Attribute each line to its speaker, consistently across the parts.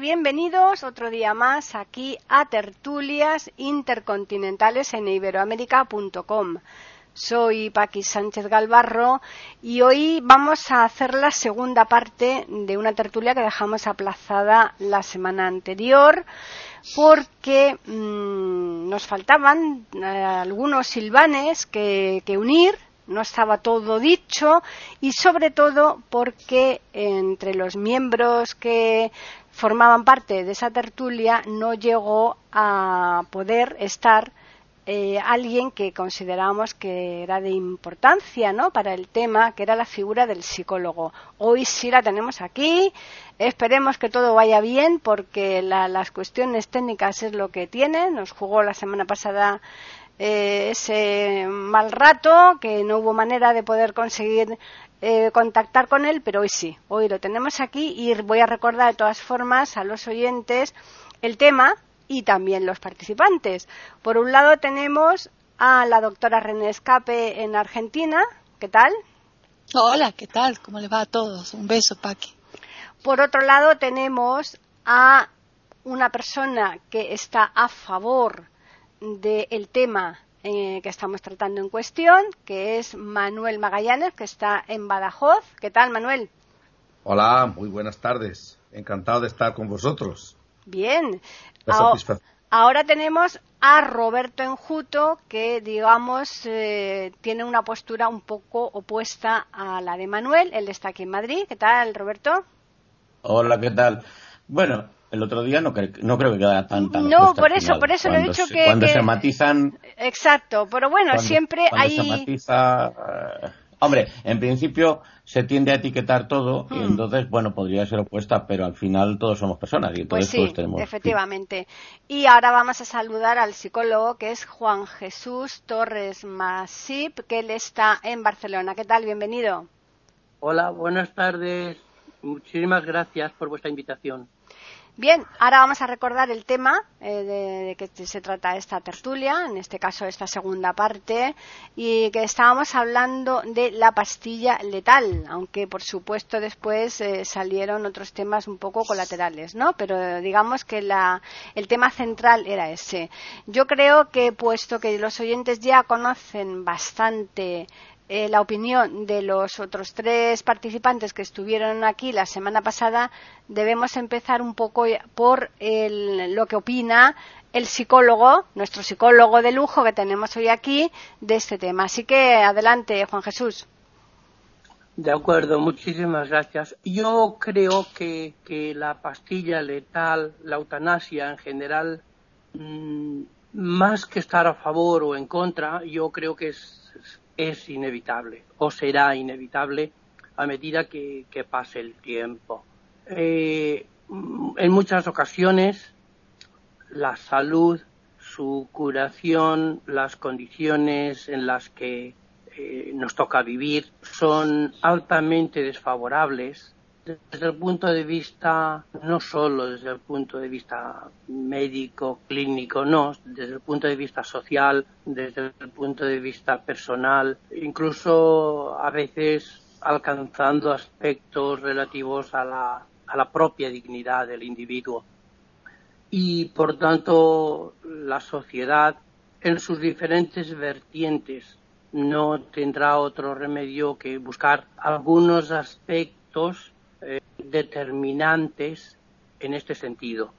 Speaker 1: Bienvenidos otro día más aquí a Tertulias Intercontinentales en iberoamérica.com. Soy Paqui Sánchez Galvarro y hoy vamos a hacer la segunda parte de una tertulia que dejamos aplazada la semana anterior porque mmm, nos faltaban eh, algunos silvanes que unir no estaba todo dicho y sobre todo porque entre los miembros que formaban parte de esa tertulia no llegó a poder estar eh, alguien que considerábamos que era de importancia ¿no? para el tema, que era la figura del psicólogo. Hoy sí la tenemos aquí. Esperemos que todo vaya bien porque la, las cuestiones técnicas es lo que tiene. Nos jugó la semana pasada eh, ese mal rato, que no hubo manera de poder conseguir eh, contactar con él, pero hoy sí, hoy lo tenemos aquí y voy a recordar de todas formas a los oyentes el tema y también los participantes. Por un lado tenemos a la doctora René Escape en Argentina. ¿Qué tal?
Speaker 2: Hola, ¿qué tal? ¿Cómo le va a todos? Un beso, Paqui.
Speaker 1: Por otro lado tenemos a una persona que está a favor del tema eh, que estamos tratando en cuestión, que es Manuel Magallanes, que está en Badajoz. ¿Qué tal, Manuel?
Speaker 3: Hola, muy buenas tardes. Encantado de estar con vosotros.
Speaker 1: Bien. Ahora, ahora tenemos a Roberto Enjuto, que digamos eh, tiene una postura un poco opuesta a la de Manuel. Él está aquí en Madrid. ¿Qué tal, Roberto?
Speaker 4: Hola, ¿qué tal? Bueno, el otro día no, cre no creo que quedara tan tan
Speaker 1: no por eso por eso lo he dicho
Speaker 4: se,
Speaker 1: que
Speaker 4: cuando
Speaker 1: que...
Speaker 4: se matizan
Speaker 1: exacto pero bueno
Speaker 4: cuando,
Speaker 1: siempre
Speaker 4: cuando
Speaker 1: hay
Speaker 4: se matiza uh, hombre en principio se tiende a etiquetar todo y
Speaker 1: Hmm.
Speaker 4: entonces bueno podría ser opuesta pero al final todos somos personas y
Speaker 1: pues
Speaker 4: entonces
Speaker 1: sí
Speaker 4: todos tenemos
Speaker 1: efectivamente y ahora vamos a saludar al psicólogo que es Juan Jesús Torres Masip que él está en Barcelona qué tal bienvenido
Speaker 5: Hola, buenas tardes. Muchísimas gracias por vuestra invitación.
Speaker 1: Bien, ahora vamos a recordar el tema eh, de, que se trata esta tertulia, en este caso esta segunda parte, y que estábamos hablando de la pastilla letal, aunque por supuesto después eh, salieron otros temas un poco colaterales, ¿no? Pero digamos que la, el tema central era ese. Yo creo que puesto que los oyentes ya conocen bastante eh, la opinión de los otros tres participantes que estuvieron aquí la semana pasada, debemos empezar un poco por el, lo que opina el psicólogo, nuestro psicólogo de lujo que tenemos hoy aquí, de este tema. Así que adelante, Juan Jesús.
Speaker 5: De acuerdo, muchísimas gracias. Yo creo que, que la pastilla letal, la eutanasia en general, mmm, más que estar a favor o en contra, yo creo que es es inevitable o será inevitable a medida que, que pase el tiempo. Eh, en muchas ocasiones la salud, su curación, las condiciones en las que eh, nos toca vivir son altamente desfavorables desde el punto de vista, no solo desde el punto de vista médico, clínico, no, desde el punto de vista social, desde el punto de vista personal, incluso a veces alcanzando aspectos relativos a la, a la propia dignidad del individuo. Y por tanto, la sociedad en sus diferentes vertientes no tendrá otro remedio que buscar algunos aspectos eh, determinantes en este sentido.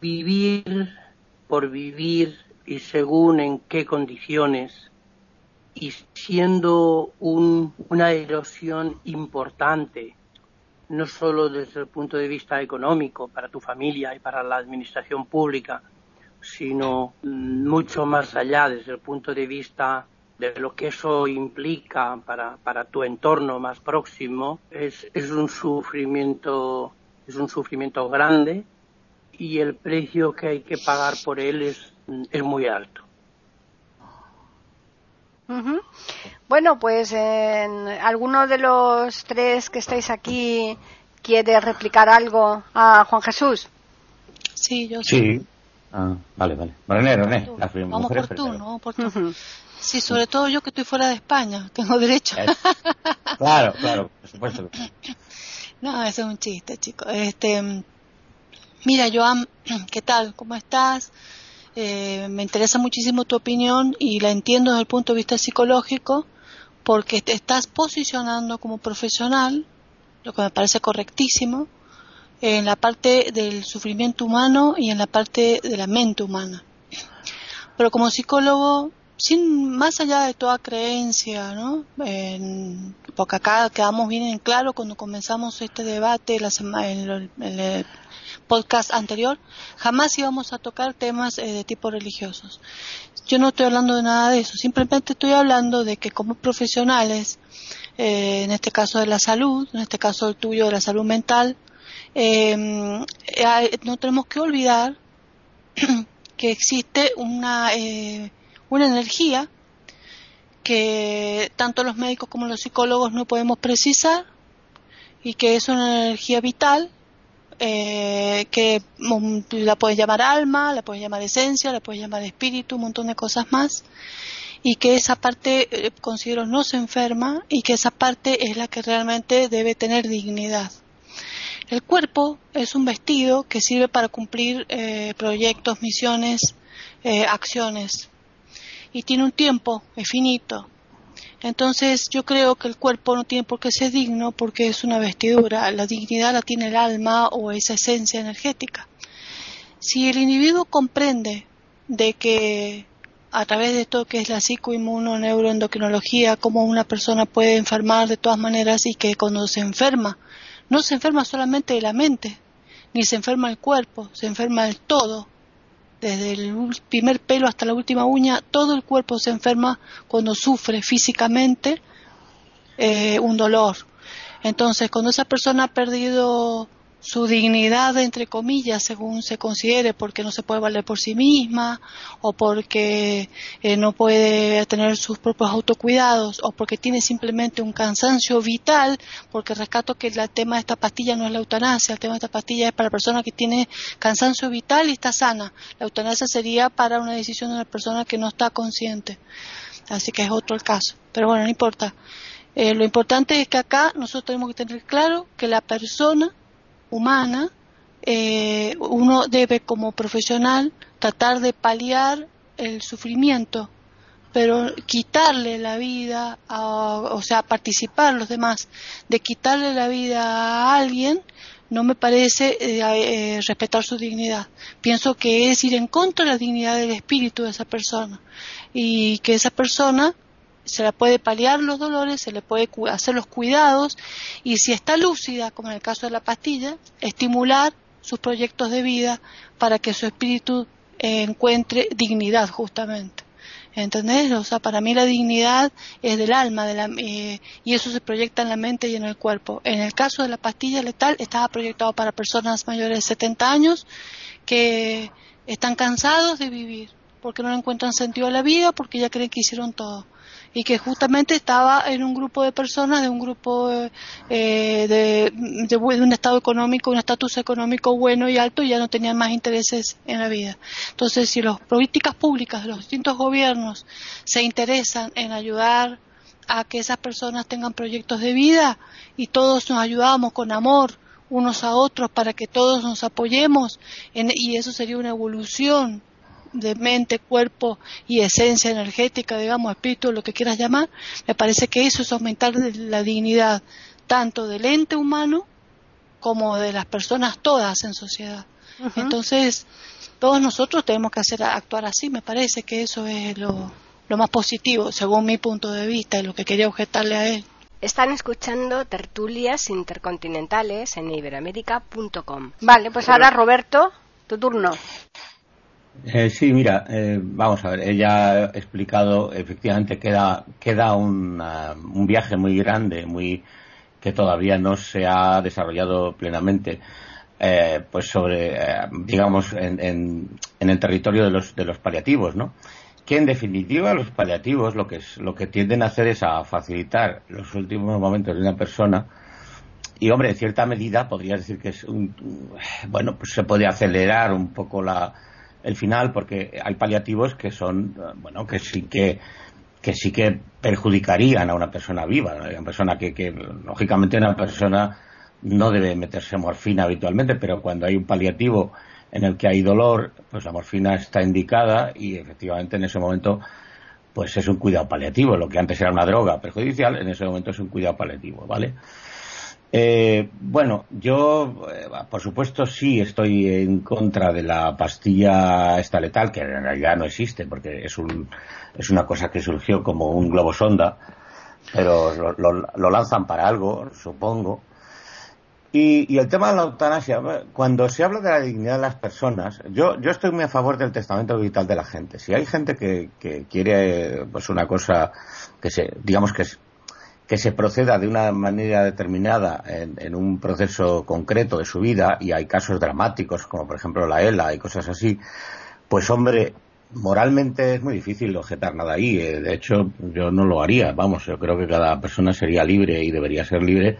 Speaker 5: Vivir por vivir y según en qué condiciones y siendo un, una erosión importante, no solo desde el punto de vista económico para tu familia y para la administración pública, sino mucho más allá desde el punto de vista de lo que eso implica para, para tu entorno más próximo es, es un sufrimiento es un sufrimiento grande y el precio que hay que pagar por él es, es muy alto.
Speaker 1: Bueno, pues en alguno de los tres que estáis aquí quiere replicar algo a Juan Jesús.
Speaker 2: Sí, yo
Speaker 4: sí. Ah, vale, vale. René, René.
Speaker 2: vamos por tú, ¿no? Por tú. Sí, sobre todo yo que estoy fuera de España, tengo derecho.
Speaker 4: claro, claro, por supuesto.
Speaker 2: No, eso es un chiste, chicos. Este, mira, Joan, ¿qué tal? ¿Cómo estás? Eh, me interesa muchísimo tu opinión y la entiendo desde el punto de vista psicológico porque te estás posicionando como profesional, lo que me parece correctísimo, en la parte del sufrimiento humano y en la parte de la mente humana. Pero como psicólogo, sin más allá de toda creencia, ¿no? porque acá quedamos bien en claro cuando comenzamos este debate la en, el podcast anterior, jamás íbamos a tocar temas eh, de tipo religiosos. Yo no estoy hablando de nada de eso, simplemente estoy hablando de que como profesionales, eh, en este caso de la salud, en este caso el tuyo de la salud mental, eh, no tenemos que olvidar que existe una, una energía que tanto los médicos como los psicólogos no podemos precisar y que es una energía vital eh, que mm, la puedes llamar alma, la puedes llamar esencia, la puedes llamar espíritu, un montón de cosas más, y que esa parte eh, considero no se enferma y que esa parte es la que realmente debe tener dignidad. El cuerpo es un vestido que sirve para cumplir eh, proyectos, misiones, acciones, y tiene un tiempo, es finito, entonces yo creo que el cuerpo no tiene por qué ser digno porque es una vestidura, la dignidad la tiene el alma o esa esencia energética. Si el individuo comprende de que a través de todo que es la psicoinmuno neuroendocrinología, cómo una persona puede enfermar de todas maneras y que cuando se enferma, no se enferma solamente de la mente, ni se enferma el cuerpo, se enferma el todo, desde el primer pelo hasta la última uña, todo el cuerpo se enferma cuando sufre físicamente eh, un dolor. Entonces, cuando esa persona ha perdido su dignidad, entre comillas, según se considere, porque no se puede valer por sí misma, o porque eh, no puede tener sus propios autocuidados, o porque tiene simplemente un cansancio vital, porque rescato que el tema de esta pastilla no es la eutanasia, el tema de esta pastilla es para la persona que tiene cansancio vital y está sana. La eutanasia sería para una decisión de una persona que no está consciente. Así que es otro el caso. Pero bueno, no importa. Eh, lo importante es que acá nosotros tenemos que tener claro que la persona humana, eh, uno debe como profesional tratar de paliar el sufrimiento, pero quitarle la vida, o sea, participar los demás, de quitarle la vida a alguien, no me parece eh, eh, respetar su dignidad. Pienso que es ir en contra de la dignidad del espíritu de esa persona y que esa persona se le puede paliar los dolores, se le puede hacer los cuidados y si está lúcida, como en el caso de la pastilla, estimular sus proyectos de vida para que su espíritu encuentre dignidad justamente. ¿Entendés? O sea, para mí la dignidad es del alma de la, eh, y eso se proyecta en la mente y en el cuerpo. En el caso de la pastilla letal estaba proyectado para personas mayores de 70 años que están cansados de vivir porque no encuentran sentido a la vida, porque ya creen que hicieron todo y que justamente estaba en un grupo de personas, de un grupo eh, de, de, un estado económico, un estatus económico bueno y alto y ya no tenían más intereses en la vida. Entonces, si las políticas públicas de los distintos gobiernos se interesan en ayudar a que esas personas tengan proyectos de vida y todos nos ayudamos con amor unos a otros para que todos nos apoyemos y eso sería una evolución de mente, cuerpo y esencia energética, digamos, espíritu, lo que quieras llamar, me parece que eso es aumentar la dignidad tanto del ente humano como de las personas todas en sociedad. Entonces, todos nosotros tenemos que hacer actuar así, me parece que eso es lo, lo más positivo, según mi punto de vista y lo que quería objetarle a él.
Speaker 1: Están escuchando tertulias intercontinentales en iberoamérica.com. Vale, pues ahora Roberto, tu turno.
Speaker 4: Eh, sí, mira, eh, vamos a ver, ella ha explicado, efectivamente queda, queda un viaje muy grande, muy que todavía no se ha desarrollado plenamente. eh, pues sobre, eh, digamos, en, en, el territorio de los, de los paliativos, ¿no? Que en definitiva los paliativos lo que, es, lo que tienden a hacer es a facilitar los últimos momentos de una persona y hombre, en cierta medida podría decir que es un, bueno, pues se puede acelerar un poco la, el final porque hay paliativos que son, bueno, que sí que que sí que perjudicarían a una persona viva, una persona que, que lógicamente una persona no debe meterse morfina habitualmente, pero cuando hay un paliativo en el que hay dolor, pues la morfina está indicada y efectivamente en ese momento pues es un cuidado paliativo. Lo que antes era una droga perjudicial, en ese momento es un cuidado paliativo, ¿vale? Eh, bueno, yo, eh, por supuesto, sí estoy en contra de la pastilla esta letal, que en realidad no existe, porque es, un, es una cosa que surgió como un globo sonda, pero lo lanzan para algo, supongo. Y, el tema de la eutanasia, cuando se habla de la dignidad de las personas, yo, yo estoy muy a favor del testamento vital de la gente. Si hay gente que, quiere pues una cosa que se, digamos que, que se proceda de una manera determinada en, un proceso concreto de su vida, y hay casos dramáticos, como por ejemplo la ELA y cosas así, pues hombre, moralmente es muy difícil objetar nada ahí. Eh, de hecho, yo no lo haría. Vamos, yo creo que cada persona sería libre y debería ser libre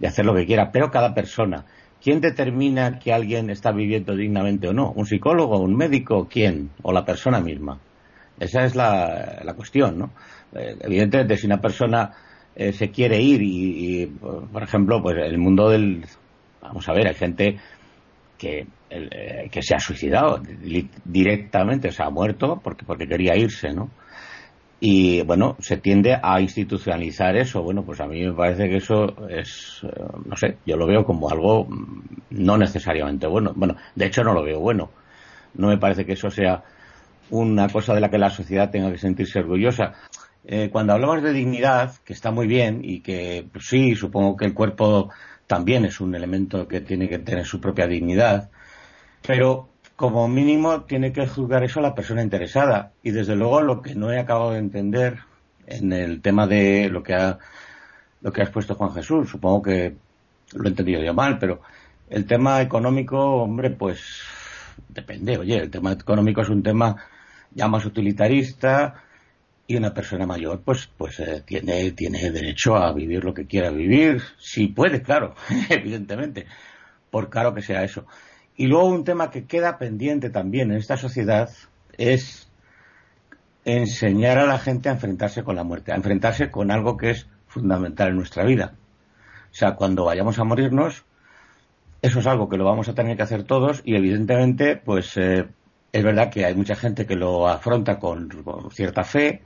Speaker 4: de hacer lo que quiera, pero cada persona. ¿Quién determina que alguien está viviendo dignamente o no? ¿Un psicólogo, un médico, quién? ¿O la persona misma? Esa es la, la cuestión, ¿no? Eh, evidentemente, si una persona eh, se quiere ir y, por ejemplo, pues el mundo del... Vamos a ver, hay gente que, eh, que se ha suicidado directamente, o sea, ha muerto porque, porque quería irse, ¿no? y bueno, se tiende a institucionalizar eso. Bueno, pues a mí me parece que eso es, eh, no sé, yo lo veo como algo mm, no necesariamente bueno. Bueno, de hecho no lo veo bueno. No me parece que eso sea una cosa de la que la sociedad tenga que sentirse orgullosa. Eh, cuando hablamos de dignidad, que está muy bien y que pues sí, supongo que el cuerpo también es un elemento que tiene que tener su propia dignidad, pero como mínimo tiene que juzgar eso la persona interesada. Y desde luego lo que no he acabado de entender en el tema de lo que ha lo que has puesto Juan Jesús, supongo que lo he entendido yo mal, pero el tema económico, hombre, pues depende. Oye, el tema económico es un tema ya más utilitarista y una persona mayor, pues, pues eh, tiene, tiene derecho a vivir lo que quiera vivir, si puede, claro, evidentemente, por caro que sea eso. Y luego un tema que queda pendiente también en esta sociedad es enseñar a la gente a enfrentarse con la muerte, a enfrentarse con algo que es fundamental en nuestra vida. O sea, cuando vayamos a morirnos, eso es algo que lo vamos a tener que hacer todos y evidentemente, pues eh, es verdad que hay mucha gente que lo afronta con, cierta fe,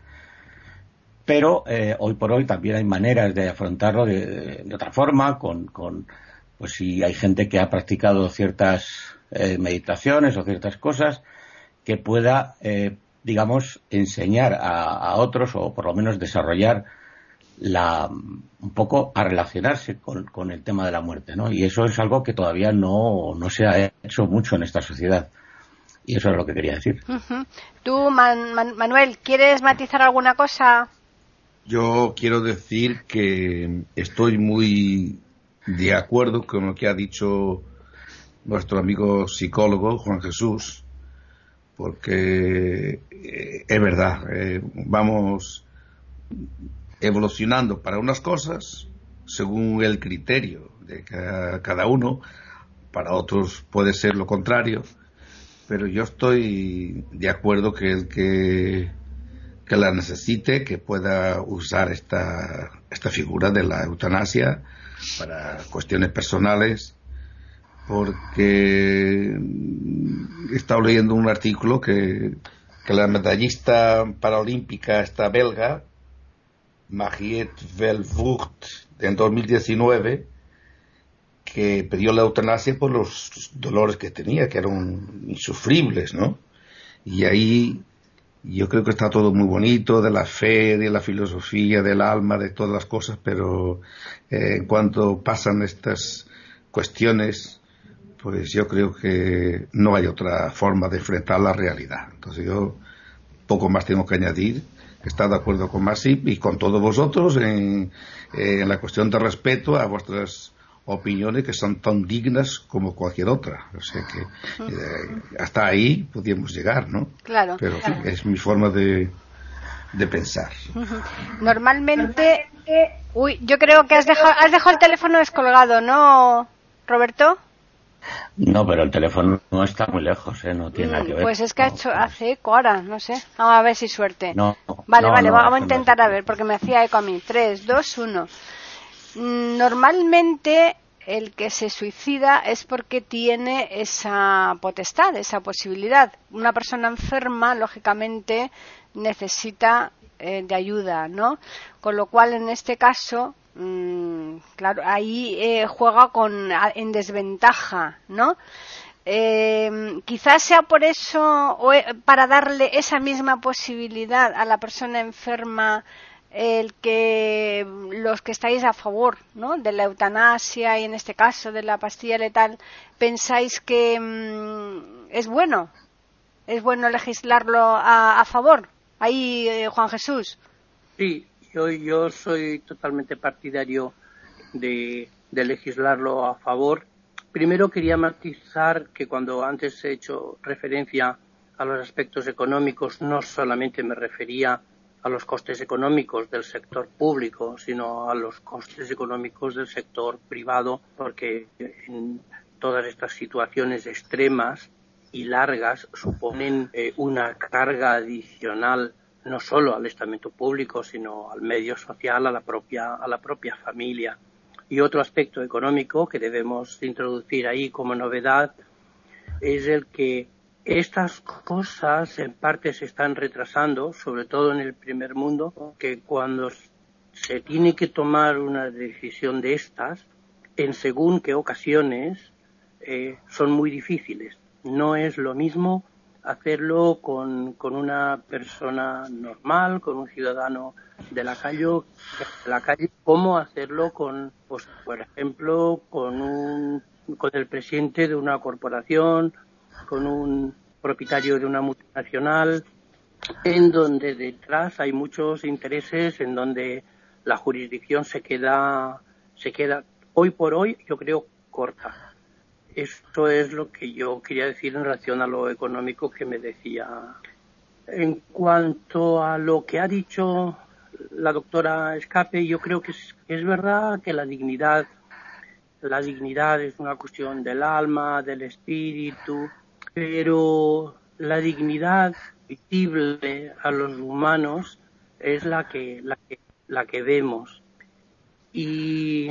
Speaker 4: pero eh, hoy por hoy también hay maneras de afrontarlo de, otra forma, con pues si hay gente que ha practicado ciertas eh, meditaciones o ciertas cosas que pueda, eh, digamos, enseñar a, otros o por lo menos desarrollar la, un poco a relacionarse con, el tema de la muerte, ¿no? Y eso es algo que todavía no, no se ha hecho mucho en esta sociedad. Y eso es lo que quería decir.
Speaker 1: Tú, Manuel, ¿quieres matizar alguna cosa?
Speaker 3: Yo quiero decir que estoy muy de acuerdo con lo que ha dicho nuestro amigo psicólogo Juan Jesús, porque eh, es verdad, eh, vamos evolucionando para unas cosas según el criterio de cada uno, para otros puede ser lo contrario, pero yo estoy de acuerdo que el que, que la necesite, que pueda usar esta, esta figura de la eutanasia, para cuestiones personales, porque he estado leyendo un artículo que, que la medallista paralímpica esta belga, Mariette Velvoort, en 2019, que pidió la eutanasia por los dolores que tenía, que eran insufribles, ¿no? Y ahí yo creo que está todo muy bonito, de la fe, de la filosofía, del alma, de todas las cosas, pero eh, en cuanto pasan estas cuestiones, pues yo creo que no hay otra forma de enfrentar la realidad. Entonces yo poco más tengo que añadir. Está de acuerdo con Masip y con todos vosotros en, en la cuestión de respeto a vuestras opiniones que son tan dignas como cualquier otra. O sea que eh, hasta ahí podíamos llegar, ¿no?
Speaker 1: Claro.
Speaker 3: Pero es mi forma de, de pensar.
Speaker 1: Normalmente, uy, yo creo que has dejado, has dejado el teléfono descolgado, ¿no, Roberto?
Speaker 4: No, pero el teléfono no está muy lejos, ¿eh? No tiene nada que ver.
Speaker 1: Pues es que ha hecho, hace eco ahora, no sé. Vamos a ver si suerte.
Speaker 4: No.
Speaker 1: Vale,
Speaker 4: no,
Speaker 1: vale,
Speaker 4: no,
Speaker 1: vamos a intentar a ver, porque me hacía eco a mí. 3, 2, 1. Normalmente el que se suicida es porque tiene esa potestad, esa posibilidad. Una persona enferma, lógicamente, necesita eh, de ayuda, ¿no? Con lo cual, en este caso, mm, claro, ahí eh, juega con, en desventaja, ¿no? Eh, quizás sea por eso, o eh, para darle esa misma posibilidad a la persona enferma, el que los que estáis a favor ¿no? de la eutanasia y en este caso de la pastilla letal, pensáis que mm, es bueno, es bueno legislarlo a, favor. Ahí, eh, Juan Jesús.
Speaker 5: Sí, yo, yo soy totalmente partidario de, legislarlo a favor. Primero quería matizar que cuando antes he hecho referencia a los aspectos económicos, no solamente me refería los costes económicos del sector público, sino a los costes económicos del sector privado, porque en todas estas situaciones extremas y largas suponen eh, una carga adicional no solo al estamento público, sino al medio social, a la propia, a la propia familia. Y otro aspecto económico que debemos introducir ahí como novedad es el que estas cosas en parte se están retrasando, sobre todo en el primer mundo, que cuando se tiene que tomar una decisión de estas, en según qué ocasiones, eh, son muy difíciles. No es lo mismo hacerlo con, con una persona normal, con un ciudadano de la calle, de la calle como hacerlo con, pues, por ejemplo, con un, con el presidente de una corporación, con un propietario de una multinacional, en donde detrás hay muchos intereses, en donde la jurisdicción se queda, se queda hoy por hoy, yo creo, corta. Esto es lo que yo quería decir en relación a lo económico que me decía. En cuanto a lo que ha dicho la doctora Escape, yo creo que es, es verdad que la dignidad, la dignidad es una cuestión del alma, del espíritu, pero la dignidad visible a los humanos es la que, la que, la que vemos. Y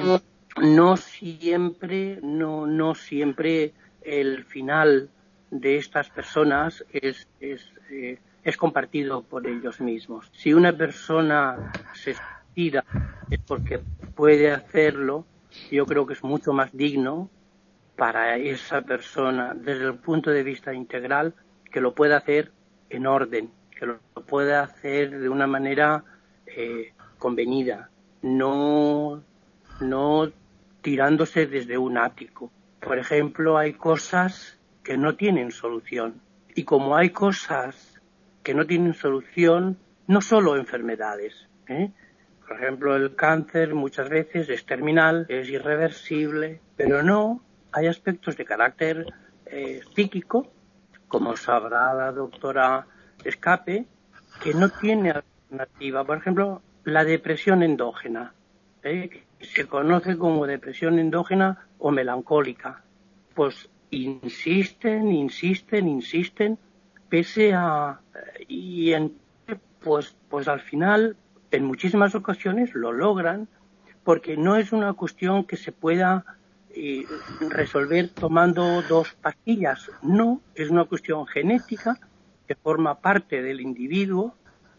Speaker 5: no siempre, no, no siempre el final de estas personas es, es, eh, es compartido por ellos mismos. Si una persona se suicida es porque puede hacerlo, yo creo que es mucho más digno para esa persona desde el punto de vista integral que lo pueda hacer en orden, que lo pueda hacer de una manera eh, convenida, no, no tirándose desde un ático. Por ejemplo, hay cosas que no tienen solución. Y como hay cosas que no tienen solución, no solo enfermedades. ¿eh? Por ejemplo, el cáncer muchas veces es terminal, es irreversible, pero no, hay aspectos de carácter eh, psíquico, como sabrá la doctora Escape, que no tiene alternativa. Por ejemplo, la depresión endógena, ¿eh? que se conoce como depresión endógena o melancólica. Pues insisten, insisten, insisten, pese a y en, pues pues al final en muchísimas ocasiones lo logran porque no es una cuestión que se pueda eh, resolver tomando dos pastillas, no, es una cuestión genética que forma parte del individuo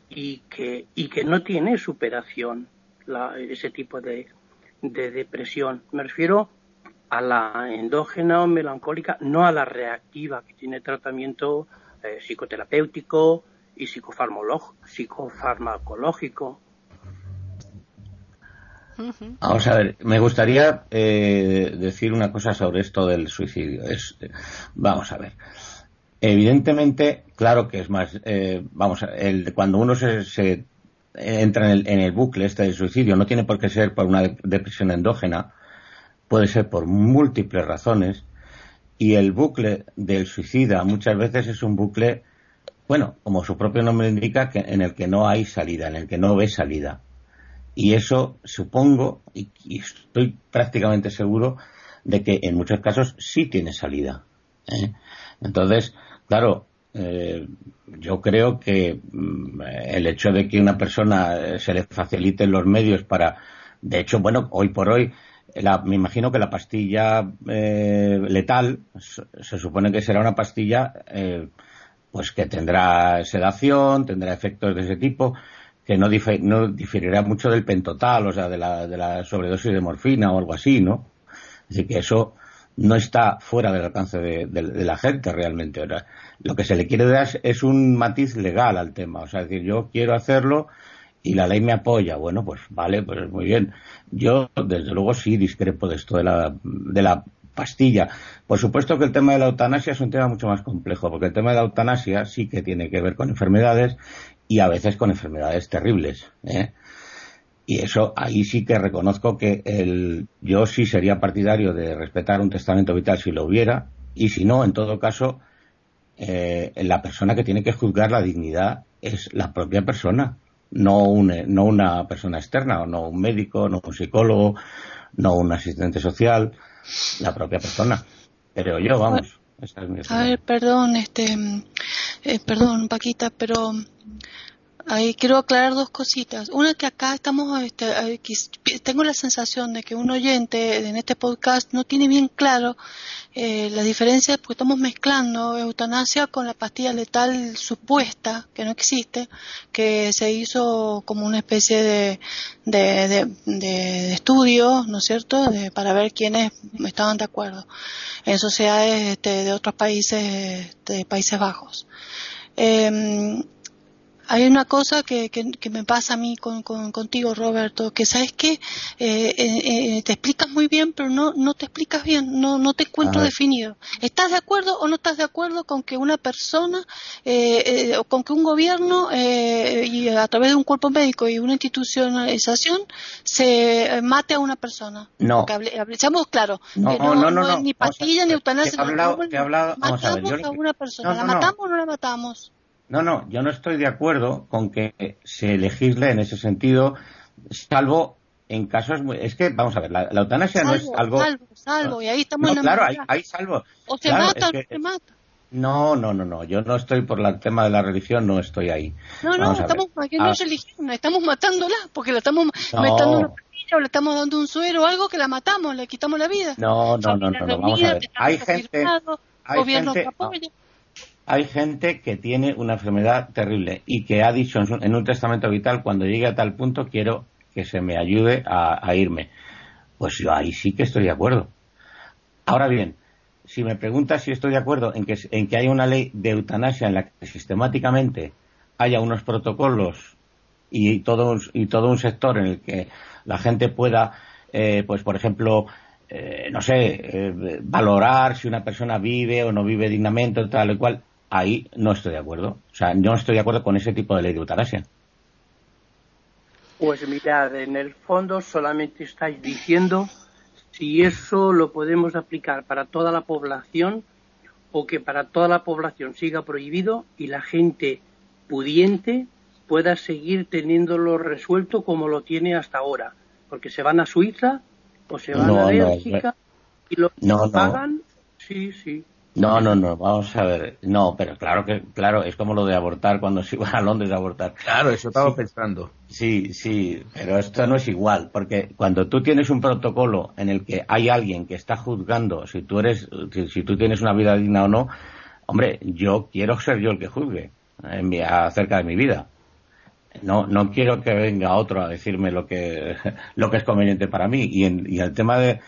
Speaker 5: y que y que no tiene superación la, ese tipo de, de depresión. Me refiero a la endógena o melancólica, no a la reactiva, que tiene tratamiento eh, psicoterapéutico y psicofarmacológico.
Speaker 4: Vamos a ver, me gustaría eh, decir una cosa sobre esto del suicidio. Es, vamos a ver. Evidentemente, claro que es más, eh, vamos, el, cuando uno se, se entra en el, en el, bucle este del suicidio, no tiene por qué ser por una depresión endógena, puede ser por múltiples razones y el bucle del suicida muchas veces es un bucle, bueno, como su propio nombre indica, que, en el que no hay salida, en el que no ve salida. Y eso supongo, y, estoy prácticamente seguro, de que en muchos casos sí tiene salida. ¿eh? Entonces, claro, eh, yo creo que mm, el hecho de que una persona eh, se le faciliten los medios para, de hecho, bueno, hoy por hoy me imagino que la pastilla eh, letal se, supone que será una pastilla eh, pues que tendrá sedación, tendrá efectos de ese tipo, que no, diferirá mucho del pentotal, o sea, de la, de la sobredosis de morfina o algo así, ¿no? Así que eso no está fuera del alcance de, la gente realmente. lo que se le quiere dar es un matiz legal al tema. O sea, decir, yo quiero hacerlo y la ley me apoya. Bueno, pues vale, pues muy bien. Yo, desde luego, sí discrepo de esto de la, de la pastilla. Por supuesto que el tema de la eutanasia es un tema mucho más complejo, porque el tema de la eutanasia sí que tiene que ver con enfermedades y a veces con enfermedades terribles. ¿eh? Y eso ahí sí que reconozco que el, yo sí sería partidario de respetar un testamento vital si lo hubiera, y si no, en todo caso, eh, la persona que tiene que juzgar la dignidad es la propia persona no, no una persona externa, o no un médico, no un psicólogo, no un asistente social, la propia persona. Pero yo, vamos. Esa es mi
Speaker 2: a ver, perdón, este, eh, perdón, Paquita, pero Ahí quiero aclarar dos cositas. Una que acá estamos, este, tengo la sensación de que un oyente en este podcast no tiene bien claro eh, la diferencia porque estamos mezclando eutanasia con la pastilla letal supuesta, que no existe, que se hizo como una especie de, de, de, estudio, ¿no es cierto?, para ver quiénes estaban de acuerdo en sociedades este, de otros países, de Países Bajos. Eh, hay una cosa que, que, me pasa a mí con, contigo, Roberto, que sabes que eh, eh, eh, te explicas muy bien, pero no, no te explicas bien, no, no te encuentro definido. ¿Estás de acuerdo o no estás de acuerdo con que una persona, o con que un gobierno, y a través de un cuerpo médico y una institucionalización, se mate a una persona?
Speaker 4: No.
Speaker 2: seamos claros, no, no, no, ni pastilla ni eutanasia. matamos a, una persona, ¿la matamos o no la matamos?
Speaker 4: No, no, yo no estoy de acuerdo con que se legisle en ese sentido, salvo en casos muy... Es que, vamos a ver, la, eutanasia no es algo...
Speaker 2: Salvo, salvo, y ahí estamos
Speaker 4: no, Claro, hay, salvo.
Speaker 2: O se mata o se mata.
Speaker 4: No, no, no, no, yo no estoy por el tema de la religión, no estoy ahí.
Speaker 2: No, no, estamos, aquí no es religión, estamos matándola, porque la estamos metiendo una o le estamos dando un suero o algo que la matamos, le quitamos la vida.
Speaker 4: No, no, no, no, vamos a ver. Hay gente... Hay gente, hay gente que tiene una enfermedad terrible y que ha dicho en, un testamento vital, cuando llegue a tal punto quiero que se me ayude a, irme. Pues yo ahí sí que estoy de acuerdo. Ahora bien, si me preguntas si estoy de acuerdo en que, en que haya una ley de eutanasia en la que sistemáticamente haya unos protocolos y todo un, y todo un sector en el que la gente pueda, eh, pues por ejemplo, eh, no sé, eh, valorar si una persona vive o no vive dignamente, tal y cual, ahí no estoy de acuerdo. O sea, no estoy de acuerdo con ese tipo de ley de eutanasia.
Speaker 5: Pues mirad, en el fondo solamente estáis diciendo si eso lo podemos aplicar para toda la población o que para toda la población siga prohibido y la gente pudiente pueda seguir teniéndolo resuelto como lo tiene hasta ahora. Porque se van a Suiza o se van a Bélgica y lo pagan. Sí, sí.
Speaker 4: No, no, no, vamos a ver. No, pero claro que, claro, es como lo de abortar cuando se iba a Londres a abortar.
Speaker 3: Claro, eso estaba pensando.
Speaker 4: Sí, sí, pero esto no es igual, porque cuando tú tienes un protocolo en el que hay alguien que está juzgando si tú eres, si, tú tienes una vida digna o no, hombre, yo quiero ser yo el que juzgue acerca de mi vida. No, no quiero que venga otro a decirme lo que, lo que es conveniente para mí. Y, en, y el tema de,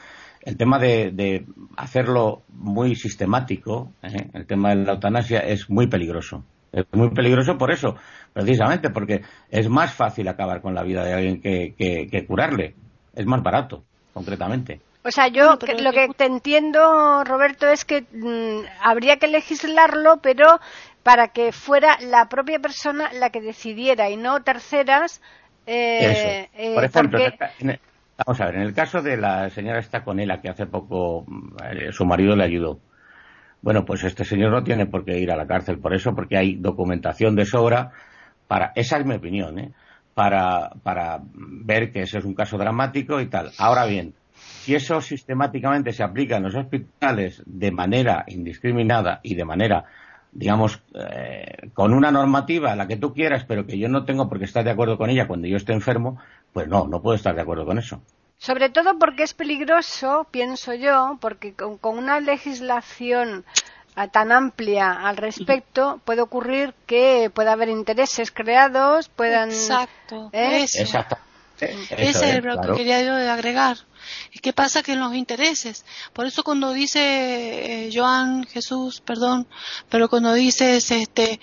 Speaker 4: el tema de, hacerlo muy sistemático, ¿eh? el tema de la eutanasia es muy peligroso. Es muy peligroso por eso, precisamente, porque es más fácil acabar con la vida de alguien que, curarle. Es más barato, concretamente.
Speaker 1: O sea, yo lo que te entiendo, Roberto, es que mm, habría que legislarlo, pero para que fuera la propia persona la que decidiera y no terceras.
Speaker 4: Eh, Por eh, ejemplo, Vamos a ver, en el caso de la señora Estaconela, que hace poco eh, su marido le ayudó, bueno, pues este señor no tiene por qué ir a la cárcel por eso, porque hay documentación de sobra para, esa es mi opinión, ¿eh? para, para ver que ese es un caso dramático y tal. Ahora bien, si eso sistemáticamente se aplica en los hospitales de manera indiscriminada y de manera, digamos, eh, con una normativa, la que tú quieras, pero que yo no tengo por qué estar de acuerdo con ella cuando yo esté enfermo, pues no, no puedo estar de acuerdo con eso.
Speaker 1: Sobre todo porque es peligroso, pienso yo, porque con, una legislación ah, tan amplia al respecto, puede ocurrir que pueda haber intereses creados, puedan...
Speaker 2: Exacto. ¿eh? Exacto. Ese es lo que quería yo agregar. ¿Qué pasa que en los intereses? Por eso cuando dice eh, Joan Jesús, perdón, pero cuando dices este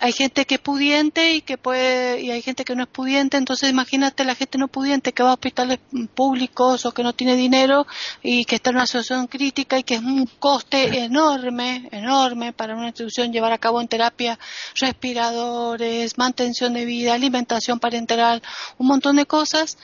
Speaker 2: hay gente que es pudiente y que puede y hay gente que no es pudiente entonces imagínate la gente no pudiente que va a hospitales públicos o que no tiene dinero y que está en una situación crítica y que es un coste enorme enorme para una institución llevar a cabo en terapia respiradores mantención de vida alimentación parenteral un montón de cosas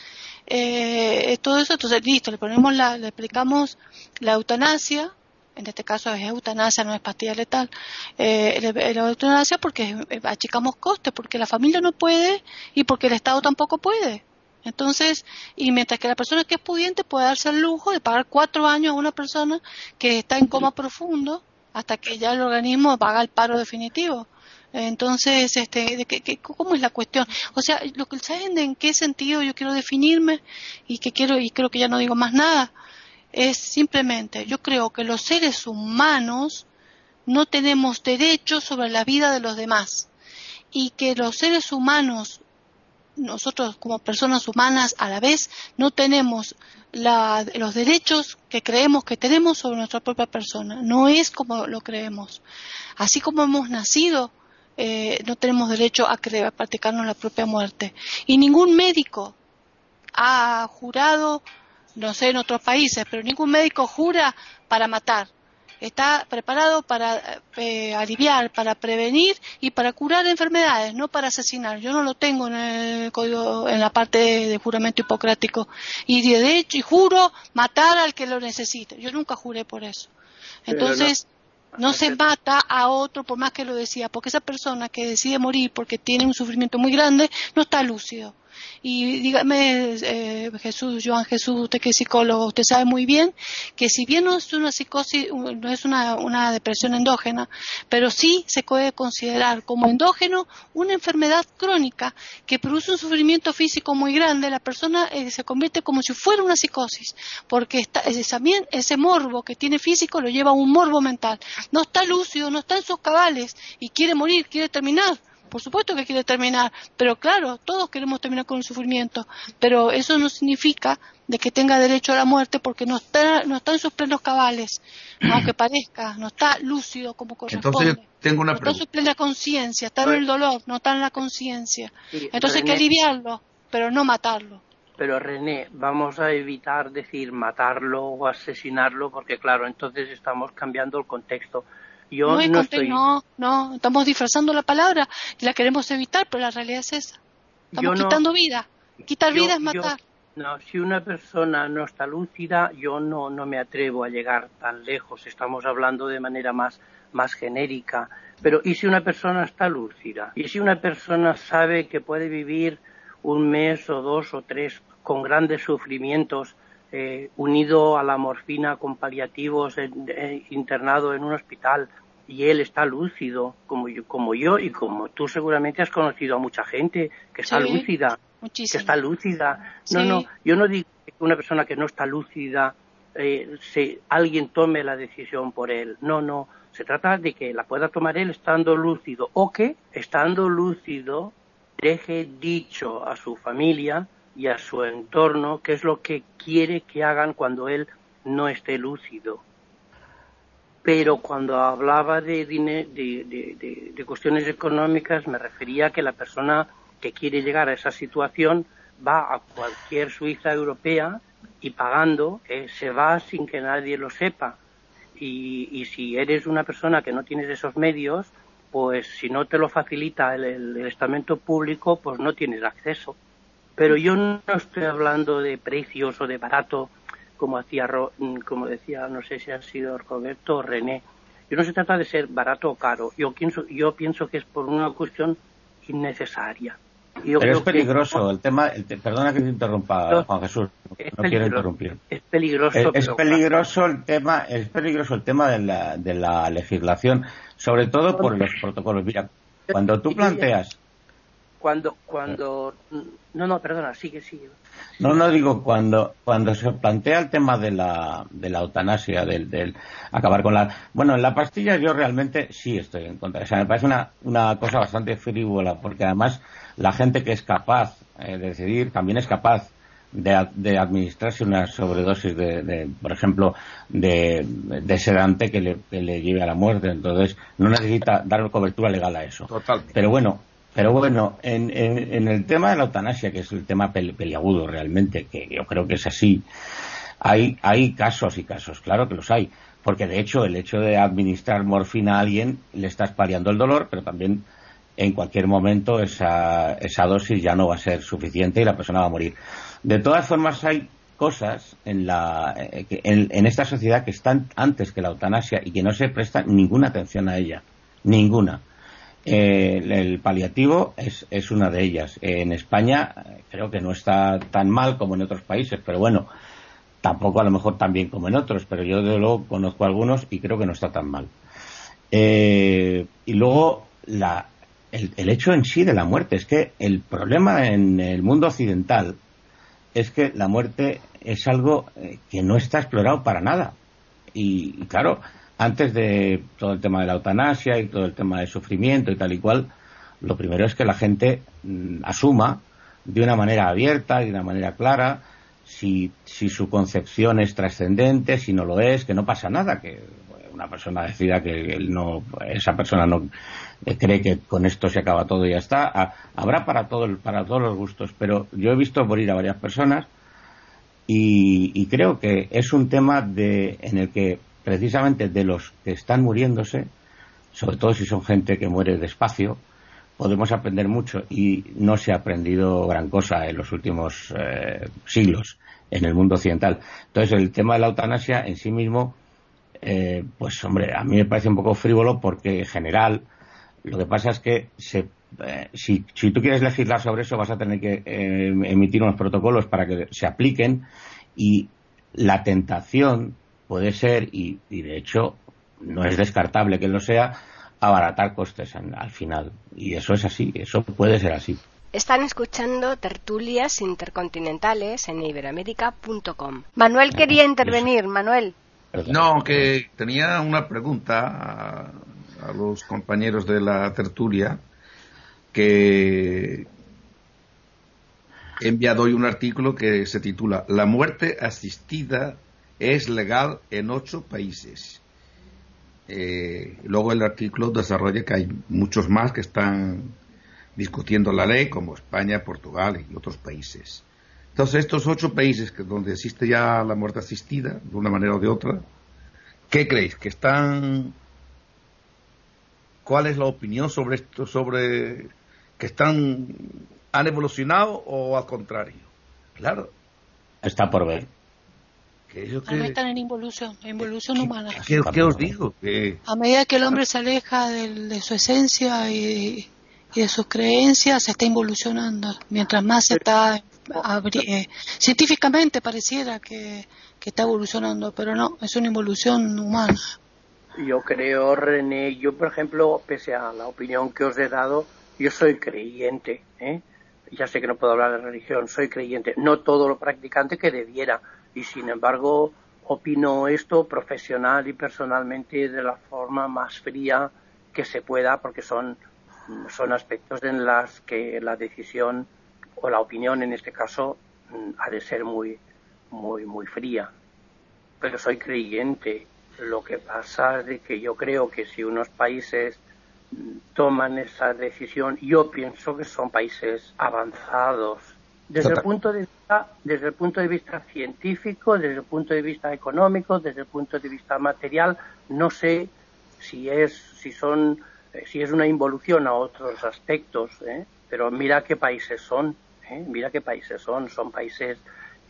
Speaker 2: eh, todo eso entonces listo le ponemos la le aplicamos la eutanasia en este caso es eutanasia, no es pastilla letal, eh, la eutanasia porque achicamos costes, porque la familia no puede y porque el Estado tampoco puede. Entonces, y mientras que la persona que es pudiente puede darse el lujo de pagar cuatro años a una persona que está en coma profundo hasta que ya el organismo haga el paro definitivo. Entonces, este, de que, ¿cómo es la cuestión? O sea, lo que saben en qué sentido yo quiero definirme y que quiero y creo que ya no digo más nada es simplemente, yo creo que los seres humanos no tenemos derecho sobre la vida de los demás y que los seres humanos, nosotros como personas humanas a la vez, no tenemos los derechos que creemos que tenemos sobre nuestra propia persona. No es como lo creemos. Así como hemos nacido, eh, no tenemos derecho a, a practicarnos la propia muerte. Y ningún médico ha jurado no sé en otros países, pero ningún médico jura para matar. Está preparado para eh, aliviar, para prevenir y para curar enfermedades, no para asesinar. Yo no lo tengo en el código, en la parte de, juramento hipocrático. Y de hecho, y juro matar al que lo necesite. Yo nunca juré por eso. Entonces, no se mata a otro por más que lo decía, porque esa persona que decide morir porque tiene un sufrimiento muy grande no está lúcido. Y dígame, eh, Jesús, Joan Jesús, usted que es psicólogo, usted sabe muy bien que si bien no es una psicosis, no es una, depresión endógena, pero sí se puede considerar como endógeno una enfermedad crónica que produce un sufrimiento físico muy grande, la persona eh, se convierte como si fuera una psicosis, porque está, también ese morbo que tiene físico lo lleva a un morbo mental. No está lúcido, no está en sus cabales y quiere morir, quiere terminar por supuesto que quiere terminar, pero claro, todos queremos terminar con el sufrimiento, pero eso no significa de que tenga derecho a la muerte porque no está, no está en sus plenos cabales, aunque parezca, no está lúcido como corresponde.
Speaker 3: Entonces tengo una
Speaker 2: no está en su plena conciencia, está en el dolor, no está en la conciencia. Entonces hay que aliviarlo, pero no matarlo.
Speaker 5: Pero René, vamos a evitar decir matarlo o asesinarlo porque claro, entonces estamos cambiando el contexto
Speaker 2: no, no, estamos disfrazando la palabra y la queremos evitar, pero la realidad es esa. Estamos quitando vida. Quitar vida es matar.
Speaker 5: no, si una persona no está lúcida, yo no, no me atrevo a llegar tan lejos. Estamos hablando de manera más, más genérica. Pero ¿y si una persona está lúcida? ¿Y si una persona sabe que puede vivir un mes o dos o tres con grandes sufrimientos eh, unido a la morfina con paliativos eh, internado en un hospital y él está lúcido como yo, como yo y como tú seguramente has conocido a mucha gente que está lúcida que está lúcida. No no yo no digo que una persona que no está lúcida eh, se, alguien tome la decisión por él. No no se trata de que la pueda tomar él estando lúcido o que estando lúcido deje dicho a su familia y a su entorno qué es lo que quiere que hagan cuando él no esté lúcido. Pero cuando hablaba de, de, cuestiones económicas me refería a que la persona que quiere llegar a esa situación va a cualquier Suiza europea y pagando eh, se va sin que nadie lo sepa. Y, y, si eres una persona que no tienes esos medios, pues si no te lo facilita el estamento público, pues no tienes acceso Pero yo no estoy hablando de precios o de barato, como hacía como decía, no sé si ha sido Roberto o René. Yo no se trata de ser barato o caro. Yo pienso, yo pienso que es por una cuestión innecesaria.
Speaker 4: Pero es peligroso el tema, perdona que te interrumpa, Juan Jesús, no quiero interrumpir.
Speaker 5: Es peligroso.
Speaker 4: Es, peligroso el tema, es peligroso el tema de la, de la legislación, sobre todo por los protocolos. Mira, cuando tú planteas
Speaker 5: cuando cuando no no perdona sigue sigue
Speaker 4: no no digo cuando cuando se plantea el tema de la de la eutanasia del, del acabar con la bueno en la pastilla yo realmente sí estoy en contra o sea me parece una una cosa bastante frívola porque además la gente que es capaz eh, de decidir también es capaz de, de, administrarse una sobredosis de, de por ejemplo, de, de sedante que le, que le, lleve a la muerte. Entonces, no necesita dar cobertura legal a eso. Pero bueno, pero bueno, en, en, el tema de la eutanasia, que es el tema peliagudo realmente, que yo creo que es así, hay, hay casos y casos, claro que los hay. Porque de hecho, el hecho de administrar morfina a alguien le está paliando el dolor, pero también en cualquier momento esa, esa dosis ya no va a ser suficiente y la persona va a morir. De todas formas, hay cosas en, la, eh, en, en, esta sociedad que están antes que la eutanasia y que no se presta ninguna atención a ella. Ninguna. Eh, el paliativo es, es, una de ellas. en España eh, creo que no está tan mal como en otros países, pero bueno, tampoco a lo mejor tan bien como en otros, pero yo de luego conozco algunos y creo que no está tan mal. Eh, y luego la, el, hecho en sí de la muerte es que el problema en el mundo occidental es que la muerte es algo eh, que no está explorado para nada. Y claro, antes de todo el tema de la eutanasia y todo el tema del sufrimiento y tal y cual, lo primero es que la gente mm, asuma de una manera abierta, de una manera clara, si, si su concepción es trascendente, si no lo es, que no pasa nada, que una persona decida que él no, esa persona no eh, cree que con esto se acaba todo y ya está. habrá para, todo, para todos los gustos, pero yo he visto morir a varias personas y, y creo que es un tema de, en el que precisamente de los que están muriéndose, sobre todo si son gente que muere despacio, podemos aprender mucho y no se ha aprendido gran cosa en los últimos eh, siglos en el mundo occidental. Entonces, el tema de la eutanasia en sí mismo, eh, pues hombre, a mí me parece un poco frívolo porque en general lo que pasa es que se, eh, si, si, tú quieres legislar sobre eso vas a tener que eh, emitir unos protocolos para que se apliquen y la tentación puede ser, y, y de hecho no es descartable que lo sea, abaratar costes en, al final. Y eso es así, eso puede ser así.
Speaker 1: Están escuchando tertulias intercontinentales en iberoamérica.com. Manuel quería intervenir, Manuel.
Speaker 3: No, que tenía una pregunta a, a, los compañeros de la tertulia que he enviado hoy un artículo que se titula La muerte asistida es legal en ocho países. Eh, luego el artículo desarrolla que hay muchos más que están discutiendo la ley, como España, Portugal y otros países. Entonces, estos ocho países que, donde existe ya la muerte asistida, de una manera o de otra, ¿qué creéis? ¿Que están... ¿Cuál es la opinión sobre esto? ¿Sobre que están... han evolucionado o al contrario? Claro.
Speaker 4: Está por ver.
Speaker 2: Que ellos que... están en involución, en involución humana.
Speaker 3: ¿Qué, ¿Qué, os digo? Que...
Speaker 2: A medida que el hombre se aleja de, de su esencia y, y, de sus creencias, se está involucionando. Mientras más se está... Eh, científicamente pareciera que, que está evolucionando, pero no, es una involución humana.
Speaker 5: Yo creo, René, yo por ejemplo, pese a la opinión que os he dado, yo soy creyente, ¿eh? ya sé que no puedo hablar de religión, soy creyente, no todo lo practicante que debiera, y sin embargo opino esto profesional y personalmente de la forma más fría que se pueda porque son, son aspectos en los que la decisión o la opinión en este caso mm, ha de ser muy muy muy fría. Pero soy creyente. Lo que pasa es de que yo creo que si unos países mm, toman esa decisión yo pienso que son países avanzados desde el punto de vista desde el punto de vista científico desde el punto de vista económico desde el punto de vista material no sé si es si son eh, si es una involución a otros aspectos ¿eh? pero mira qué países son ¿eh? Mira qué países son, son países...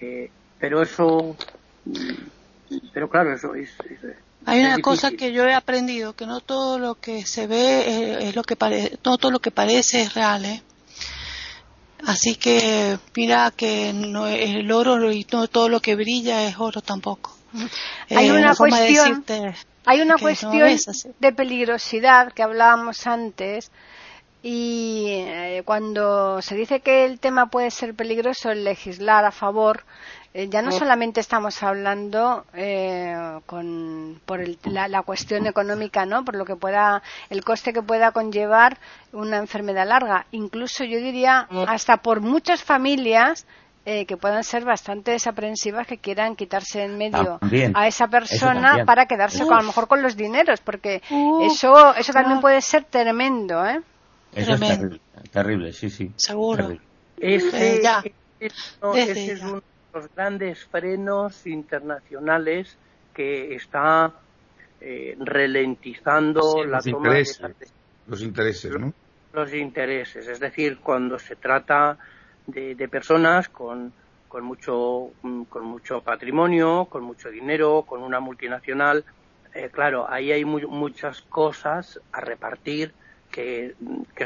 Speaker 5: Eh, pero eso... mm, Pero claro, eso es... es-
Speaker 2: Hay
Speaker 5: es
Speaker 2: una cosa que yo he aprendido, que no todo lo que se ve eh, es lo que parece, no todo lo que parece es real, ¿eh? Así que mira que no el oro y no todo lo que brilla es oro tampoco.
Speaker 1: Hay
Speaker 2: Eh,
Speaker 1: una
Speaker 2: forma de
Speaker 1: cuestión-
Speaker 2: decirte
Speaker 1: Hay una
Speaker 2: no
Speaker 1: cuestión de peligrosidad que hablábamos antes y eh, cuando se dice que el tema puede ser peligroso, el legislar a favor, eh, ya no solamente estamos hablando eh, con, por el- la, la cuestión económica, ¿no? Por lo que pueda, el coste que pueda conllevar una enfermedad larga. Incluso yo diría hasta por muchas familias eh, que puedan ser bastante desaprensivas que quieran quitarse en medio
Speaker 4: También.
Speaker 1: a esa persona para quedarse con, a lo mejor con los dineros, porque eso, eso también puede ser tremendo, ¿eh?
Speaker 4: Eso es
Speaker 2: Tremendo.
Speaker 4: terrible, terrible, sí, sí.
Speaker 2: Seguro.
Speaker 4: Terrible.
Speaker 5: Ese,
Speaker 2: Eh, ya.
Speaker 5: ese es ese es
Speaker 2: ya.
Speaker 5: Los grandes frenos internacionales que está eh, ralentizando
Speaker 3: Sí,
Speaker 5: la
Speaker 3: los
Speaker 5: toma
Speaker 3: intereses.
Speaker 5: de
Speaker 3: Los intereses, ¿no?
Speaker 5: los intereses, es decir, cuando se trata de, de personas con, con, mucho, mm, con mucho patrimonio, con mucho dinero, con una multinacional, eh, claro, ahí hay mu- muchas cosas a repartir que,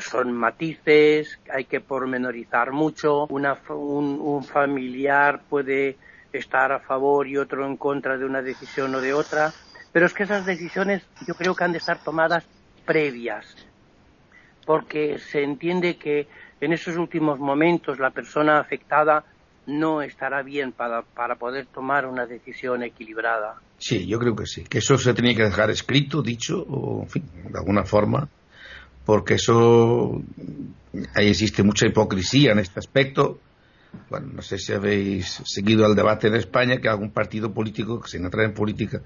Speaker 5: son matices, hay que pormenorizar mucho, una, un, un familiar puede estar a favor y otro en contra de una decisión o de otra, pero es que esas decisiones yo creo que han de estar tomadas previas, porque se entiende que en esos últimos momentos la persona afectada no estará bien para, para poder tomar una decisión equilibrada.
Speaker 3: Sí, yo creo que sí. Que eso se tenía que dejar escrito, dicho, o en fin, de alguna forma, porque eso. Ahí existe mucha hipocresía en este aspecto. Bueno, no sé si habéis seguido el debate en España que algún partido político, que sin entrar en política,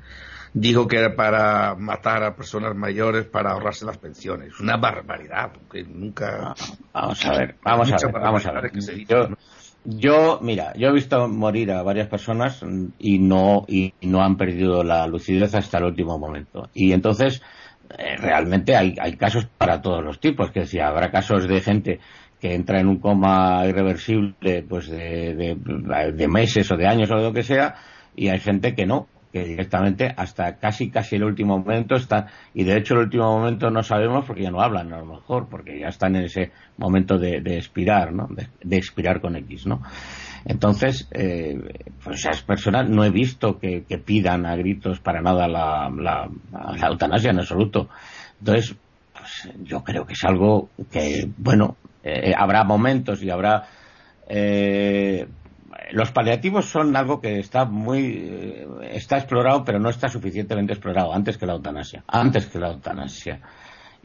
Speaker 3: dijo que era para matar a personas mayores para ahorrarse las pensiones. Una barbaridad, porque nunca.
Speaker 4: Vamos a ver, vamos a ver, vamos a ver.
Speaker 3: se
Speaker 4: Yo, yo, mira, yo he visto morir a varias personas y no y no han perdido la lucidez hasta el último momento. Y entonces, realmente hay, hay casos para todos los tipos, que si habrá casos de gente que entra en un coma irreversible pues de, de, meses o de años o de lo que sea, y hay gente que no, que directamente hasta casi casi el último momento está y de hecho el último momento no sabemos porque ya no hablan a lo mejor porque ya están en ese momento de, de expirar no de, expirar con X no entonces eh, pues esas personas no he visto que, pidan a gritos para nada la, la, la, eutanasia en absoluto. Entonces pues, yo creo que es algo que bueno eh, habrá momentos y habrá eh, los paliativos son algo que está muy eh, está explorado pero no está suficientemente explorado antes que la eutanasia antes que la eutanasia.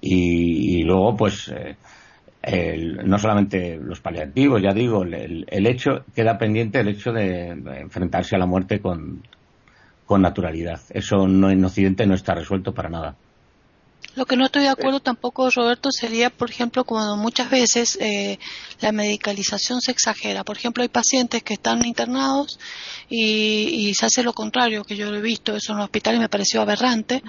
Speaker 4: Y, y luego pues eh, el, no solamente los paliativos ya digo el, el, hecho queda pendiente el hecho de, enfrentarse a la muerte con, con naturalidad. Eso no en Occidente no está resuelto para nada.
Speaker 2: Lo que no estoy de acuerdo tampoco, Roberto, sería, por ejemplo, cuando muchas veces eh, la medicalización se exagera. Por ejemplo, hay pacientes que están internados y, y, se hace lo contrario, que yo lo he visto eso en los hospitales me pareció aberrante,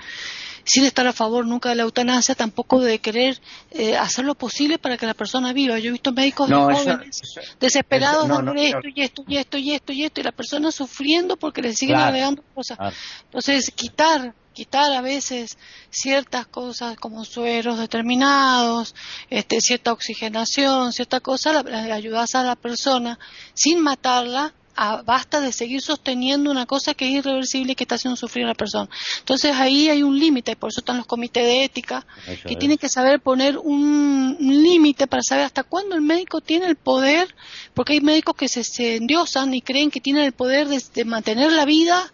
Speaker 2: sin estar a favor nunca de la eutanasia, tampoco de querer eh, hacer lo posible para que la persona viva. Yo he visto médicos
Speaker 4: no,
Speaker 2: jóvenes
Speaker 4: eso, eso,
Speaker 2: desesperados
Speaker 4: eso, no, no,
Speaker 2: esto y esto y esto y esto y esto y la persona sufriendo porque le siguen
Speaker 4: claro,
Speaker 2: agregando cosas.
Speaker 4: claro.
Speaker 2: Entonces, quitar quitar a veces ciertas cosas como sueros determinados, este, cierta oxigenación, cierta cosa, le ayudas a la persona sin matarla, a, basta de seguir sosteniendo una cosa que es irreversible y que está haciendo sufrir a la persona. Entonces ahí hay un límite, por eso están los comités de ética,
Speaker 4: eso
Speaker 2: que
Speaker 4: es.
Speaker 2: tienen que saber poner un, un límite para saber hasta cuándo el médico tiene el poder, porque hay médicos que se, se endiosan y creen que tienen el poder de, de mantener la vida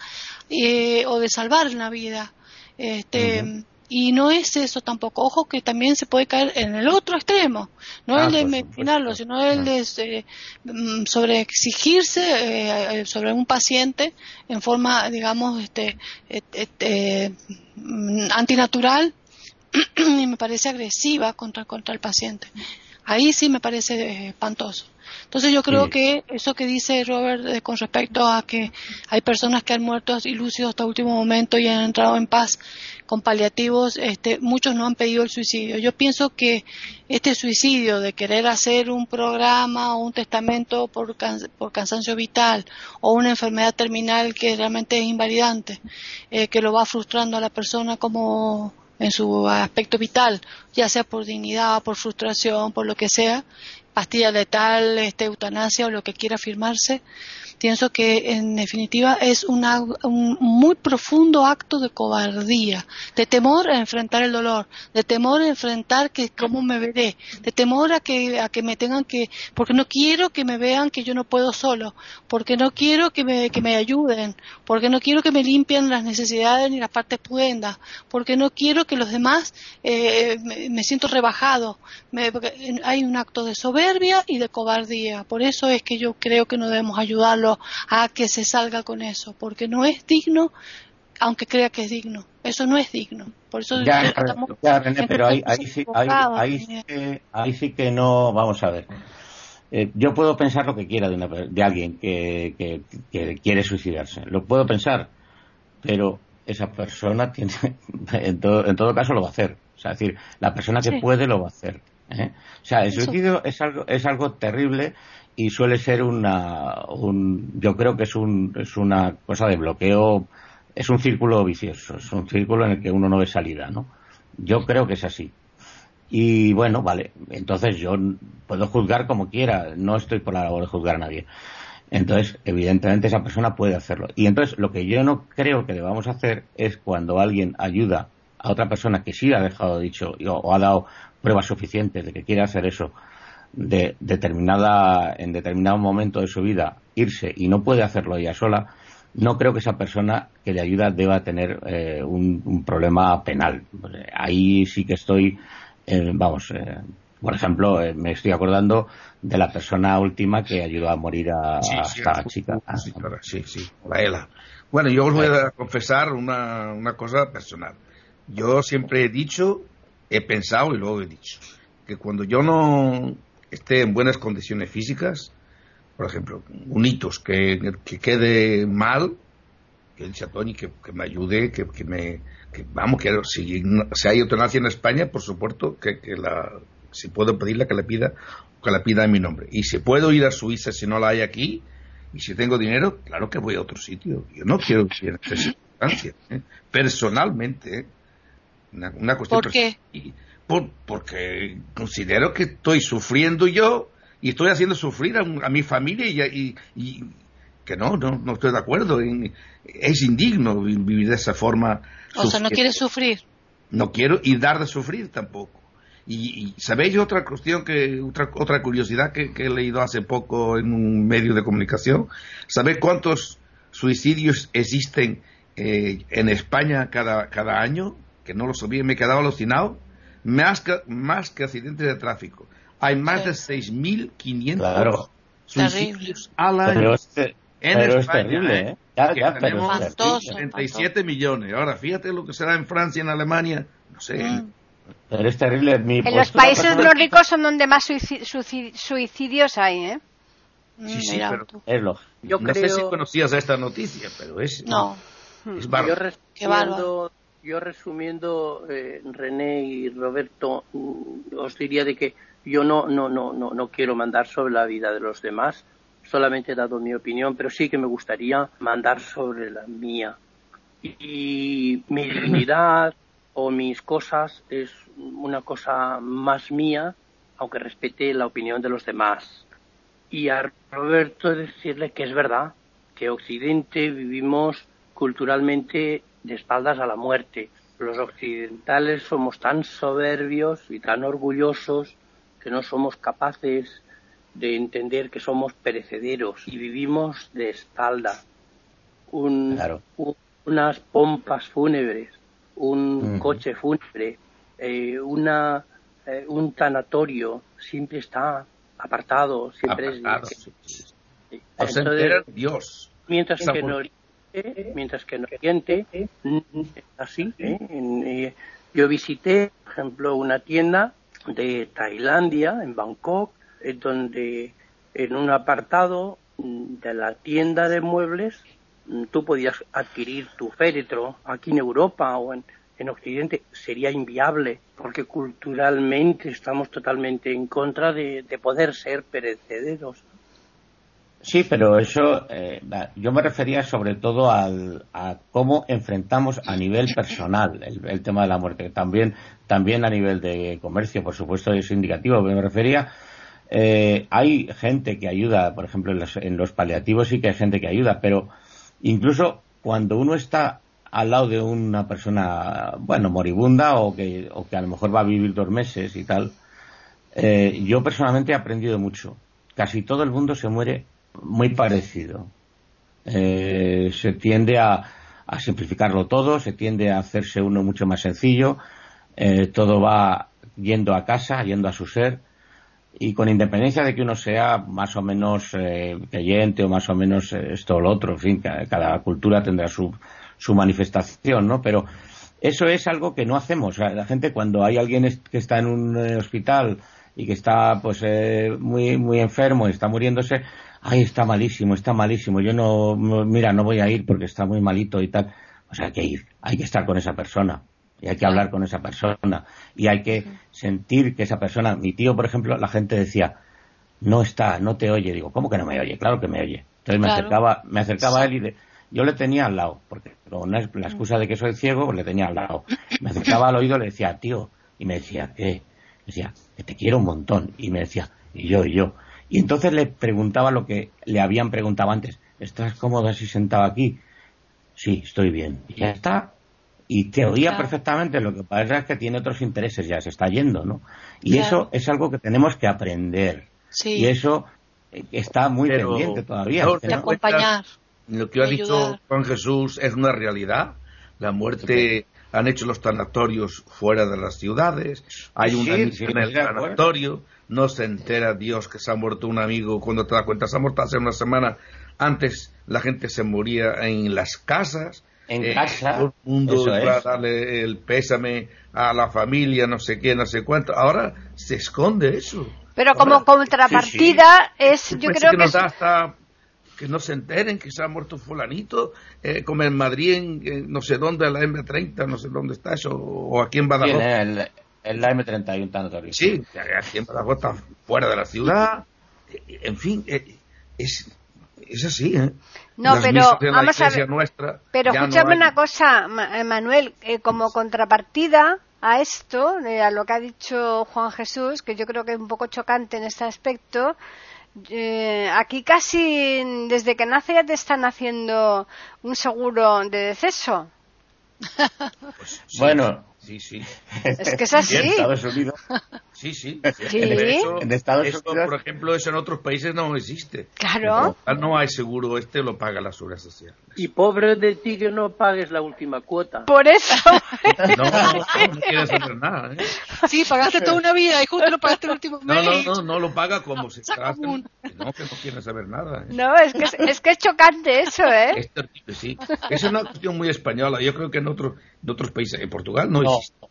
Speaker 2: eh, o de salvar la vida. Este, uh -huh. Y no es eso tampoco. Ojo que también se puede caer en el otro extremo. No
Speaker 4: ah,
Speaker 2: el de medicinarlo, sino el de eh, sobre exigirse eh, sobre un paciente en forma, digamos, este, este antinatural y me parece agresiva contra, contra el paciente. Ahí sí me parece espantoso. Entonces yo creo que eso que dice Robert eh, con respecto a que hay personas que han muerto ilúcidos hasta último momento y han entrado en paz con paliativos, este, muchos no han pedido el suicidio. Yo pienso que este suicidio de querer hacer un programa o un testamento por, por cansancio vital o una enfermedad terminal que realmente es invalidante, eh, que lo va frustrando a la persona como en su aspecto vital, ya sea por dignidad, por frustración, por lo que sea, pastilla letal, este, eutanasia o lo que quiera firmarse, pienso que en definitiva es un muy profundo acto de cobardía, de temor a enfrentar el dolor, de temor a enfrentar que cómo me veré, de temor a que, a que me tengan que, porque no quiero que me vean que yo no puedo solo, porque no quiero que me, que me ayuden, porque no quiero que me limpien las necesidades ni las partes pudendas, porque no quiero que los demás eh, me, siento rebajado. hay un acto de soberbia y de cobardía. Por eso es que yo creo que no debemos ayudarlo a que se salga con eso, porque no es digno, aunque crea que es digno. Eso no es digno. Por eso
Speaker 4: ya, pero ahí, sí, ahí, sí que, no, vamos a ver. Eh, yo puedo pensar lo que quiera de, una, de alguien que, que, quiere suicidarse. Lo puedo pensar, pero esa persona tiene, en todo, en todo caso lo va a hacer. O sea, es decir, la persona que puede lo va a hacer. ¿eh? O sea, el suicidio es algo, es algo terrible y suele ser una, un, yo creo que es, un, es una cosa de bloqueo, es un círculo vicioso, es un círculo en el que uno no ve salida, ¿no? Yo creo que es así. Y bueno, vale, entonces yo puedo juzgar como quiera, no estoy por la labor de juzgar a nadie. Entonces, evidentemente esa persona puede hacerlo. Y entonces lo que yo no creo que debamos hacer es cuando alguien ayuda a otra persona que sí ha dejado dicho o ha dado pruebas suficientes de que quiere hacer eso, de determinada, en determinado momento de su vida irse y no puede hacerlo ella sola, no creo que esa persona que le ayuda deba tener eh, un, problema penal. Ahí sí que estoy, eh, vamos, eh, por ejemplo, me estoy acordando de la persona última que ayudó a morir a, esta chica.
Speaker 3: Sí, sí, la Bueno, yo os voy a confesar una, una cosa personal. Yo siempre he dicho, he pensado y luego he dicho, que cuando yo no esté en buenas condiciones físicas, por ejemplo, un hitos que, quede mal, que el Tony que, que me ayude, que, me, vamos, que si, si, hay eutanasia en España, por supuesto, que, la, si puedo pedirla, que le pida, que la pida en mi nombre. Y si puedo ir a Suiza si no la hay aquí, y si tengo dinero, claro que voy a otro sitio. Yo no quiero que esta ¿eh? personalmente, ¿eh? una, cuestión
Speaker 2: ¿Por qué?
Speaker 3: Porque considero que estoy sufriendo yo y estoy haciendo sufrir a, mi familia y, que no, no, estoy de acuerdo. es indigno vivir de esa forma.
Speaker 2: O sea, no quieres sufrir.
Speaker 3: No quiero y dar de sufrir tampoco. Y, sabéis otra cuestión que otra otra curiosidad que, he leído hace poco en un medio de comunicación. ¿Sabéis cuántos suicidios existen eh, en España cada, cada año? Que no lo sabía, me he quedado alucinado más que, más que accidentes de tráfico. Hay más de 6.500 suicidios al año.
Speaker 4: Pero es, en España, terrible, ¿eh? Ya, ya,
Speaker 3: tenemos 37 millones. Ahora, fíjate lo que será en Francia, en Alemania, no sé.
Speaker 4: Mm. Pero es terrible. Mi
Speaker 1: en los países nórdicos son donde más suicidios hay, ¿eh?
Speaker 3: Sí, mm, sí, pero es lo... Yo no sé si conocías esta noticia, pero es...
Speaker 2: No.
Speaker 3: Es bárbaro
Speaker 5: yo resumiendo, eh, René y Roberto, mm, os diría de que yo no, no, no, no, no quiero mandar sobre la vida de los demás, solamente he dado mi opinión, pero sí que me gustaría mandar sobre la mía. Y, mi dignidad o mis cosas es una cosa más mía, aunque respete la opinión de los demás. Y a Roberto decirle que es verdad, que Occidente vivimos culturalmente de espaldas a la muerte. Los occidentales somos tan soberbios y tan orgullosos que no somos capaces de entender que somos perecederos y vivimos de espalda. unas pompas fúnebres, un coche fúnebre, eh, una, eh, un tanatorio, siempre está apartado, siempre es...
Speaker 3: Dios.
Speaker 5: Mientras que no mientras que en Oriente así. ¿eh? Eh, yo visité, por ejemplo, una tienda de Tailandia, en Bangkok, donde en un apartado de la tienda de muebles tú podías adquirir tu féretro aquí en Europa o en, en Occidente sería inviable porque culturalmente estamos totalmente en contra de, poder ser perecederos.
Speaker 4: Sí, pero eso eh, yo me refería sobre todo al, a cómo enfrentamos a nivel personal el, tema de la muerte. También, también a nivel de comercio, por supuesto, es indicativo. Me refería, eh, hay gente que ayuda, por ejemplo, en los, en los paliativos sí que hay gente que ayuda, pero incluso cuando uno está al lado de una persona, bueno, moribunda o que, o que a lo mejor va a vivir dos meses y tal, eh, yo personalmente he aprendido mucho. Casi todo el mundo se muere muy parecido. Eh, se tiende a, a, simplificarlo todo, se tiende a hacerse uno mucho más sencillo, eh, todo va yendo a casa, yendo a su ser, y con independencia de que uno sea más o menos creyente o más o menos esto o lo otro, en fin, cada cultura tendrá su, su manifestación, ¿no? Pero eso es algo que no hacemos. la gente cuando hay alguien que está en un eh, hospital y que está pues eh, muy muy enfermo y está muriéndose, ay, está malísimo, está malísimo. Yo no, mira, no voy a ir porque está muy malito y tal. O sea, hay que ir, hay que estar con esa persona y hay que hablar con esa persona y hay que sentir que esa persona, mi tío, por ejemplo, la gente decía, no está, no te oye. Digo, ¿cómo que no me oye? Claro que me oye. Entonces me acercaba, me acercaba a él y de, yo le tenía al lado, porque con la excusa de que soy ciego, pues le tenía al lado. Me acercaba al oído, le decía, tío, y me decía, ¿qué? Me decía, que te quiero un montón. Y me decía, y yo, y yo. Y entonces le preguntaba lo que le habían preguntado antes. ¿Estás cómodo así sentado aquí? Sí, estoy bien. Y ya está. Y te oía perfectamente. Lo que pasa es que tiene otros intereses, ya se está yendo, ¿no? Y eso es algo que tenemos que aprender. Sí. Y eso eh, está muy pendiente todavía.
Speaker 2: acompañar.
Speaker 3: Lo que ha dicho Juan Jesús es una realidad. La muerte han hecho los tanatorios fuera de las ciudades. Hay una en el tanatorio. No se entera Dios que se ha muerto un amigo cuando te das cuenta. Se ha muerto hace una semana. Antes la gente se moría en las casas.
Speaker 4: En eh, casa.
Speaker 3: Todo el mundo iba a darle el pésame a la familia, no sé qué, no sé cuánto. Ahora se esconde eso.
Speaker 1: Pero como contrapartida es, yo creo que,
Speaker 3: que no se enteren que se ha muerto fulanito, eh, como en Madrid, en, no sé dónde, la M30, no sé dónde está eso, o aquí en Badajoz.
Speaker 4: en la M31 tanatorio.
Speaker 3: Sí, aquí en Badajoz está fuera de la ciudad. En fin, eh, es, es así, ¿eh?
Speaker 1: No, pero vamos a ver. pero escúchame una cosa, eh, Manuel, como contrapartida a esto, a lo que ha dicho Juan Jesús, que yo creo que es un poco chocante en este aspecto, eh, aquí casi desde que nace ya te están haciendo un seguro de deceso.
Speaker 4: Pues bueno,
Speaker 3: Sí, sí.
Speaker 1: Es que es así.
Speaker 4: En Estados Unidos.
Speaker 3: Sí, sí.
Speaker 4: En, Estados Unidos.
Speaker 3: Por ejemplo, eso en otros países no existe.
Speaker 1: Claro.
Speaker 3: No hay seguro, este lo paga la seguridad social.
Speaker 5: Y pobre de ti que no pagues la última cuota.
Speaker 1: Por eso.
Speaker 3: no, no, quieres saber nada. ¿eh?
Speaker 2: Sí, pagaste toda una vida y justo lo pagaste el último mes.
Speaker 3: No, no, no, no lo paga como si No, que no quieres saber nada. ¿eh?
Speaker 1: No, es que es, que es chocante eso, ¿eh?
Speaker 3: Es terrible, sí. Es una cuestión muy española. Yo creo que en otros de otros países. En Portugal no, existe.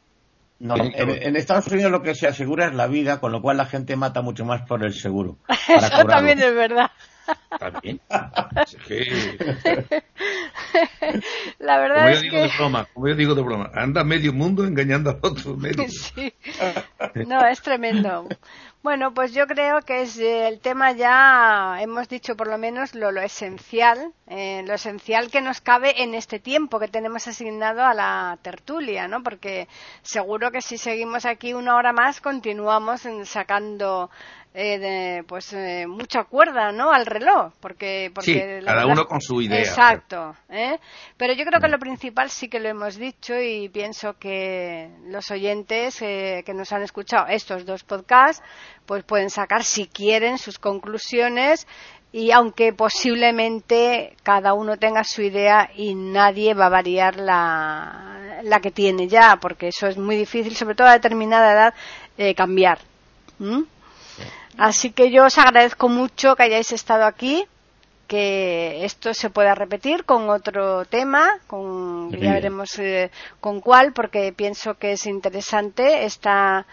Speaker 4: No, en, Estados Unidos lo que se asegura es la vida, con lo cual la gente mata mucho más por el seguro. Eso
Speaker 1: también es verdad.
Speaker 3: También.
Speaker 1: La verdad
Speaker 3: como
Speaker 1: es
Speaker 3: yo digo
Speaker 1: que...
Speaker 3: de broma, como yo digo de broma, anda medio mundo engañando a otro medio.
Speaker 1: Sí. No, es tremendo. Bueno, pues yo creo que es eh, el tema ya, hemos dicho por lo menos lo, esencial, eh, lo esencial que nos cabe en este tiempo que tenemos asignado a la tertulia, ¿no? Porque seguro que si seguimos aquí una hora más continuamos sacando eh, de, pues eh, mucha cuerda no al reloj porque, porque
Speaker 3: sí, cada uno con su idea
Speaker 1: exacto ¿eh? pero yo creo que lo principal sí que lo hemos dicho y pienso que los oyentes eh, que nos han escuchado estos dos podcasts pues pueden sacar si quieren sus conclusiones y aunque posiblemente cada uno tenga su idea y nadie va a variar la, la que tiene ya, porque eso es muy difícil, sobre todo a determinada edad, eh, cambiar. Así que yo os agradezco mucho que hayáis estado aquí, que esto se pueda repetir con otro tema, con, ya veremos eh, con cuál, porque pienso que es interesante esta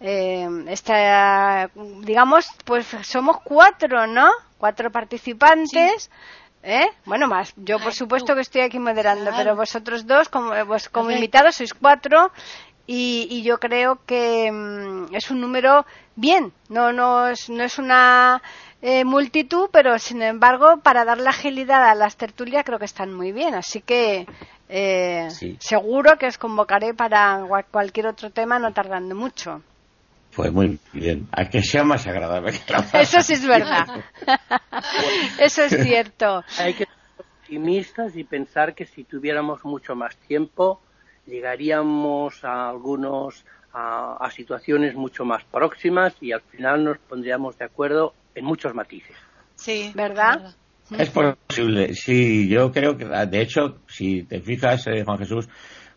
Speaker 1: eh, esta, digamos, pues somos cuatro, ¿no? Cuatro participantes. ¿Eh? Bueno, más. Yo, por supuesto, que estoy aquí moderando, pero vosotros dos, como, pues, como invitados, sois cuatro. Y, yo creo que mm, es un número bien. No, no, es, no es una eh, multitud, pero sin embargo, para dar la agilidad a las tertulias, creo que están muy bien. Así que eh, seguro que os convocaré para cualquier otro tema, no tardando mucho.
Speaker 4: Pues muy bien, a que sea más agradable.
Speaker 1: Eso sí es verdad. Eso es cierto.
Speaker 5: Hay que ser optimistas y pensar que si tuviéramos mucho más tiempo, llegaríamos a algunos a, situaciones mucho más próximas y al final nos pondríamos de acuerdo en muchos matices.
Speaker 1: Sí, ¿verdad?
Speaker 4: Es posible, sí, yo creo que, de hecho, si te fijas, eh, Juan Jesús,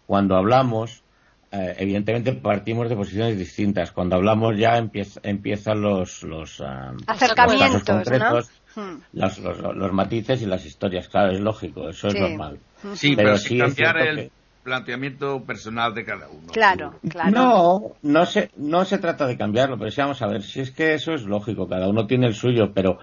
Speaker 4: cuando hablamos eh, evidentemente partimos de posiciones distintas. Cuando hablamos ya empiezan los, los
Speaker 1: ah, acercamientos, concretos,
Speaker 4: hmm. los, matices y las historias. Claro, es lógico, eso es normal.
Speaker 3: Sí, pero, sí cambiar el planteamiento personal de cada uno.
Speaker 1: Claro, claro.
Speaker 4: No, no se, no se trata de cambiarlo, pero sí vamos a ver, si es que eso es lógico, cada uno tiene el suyo, pero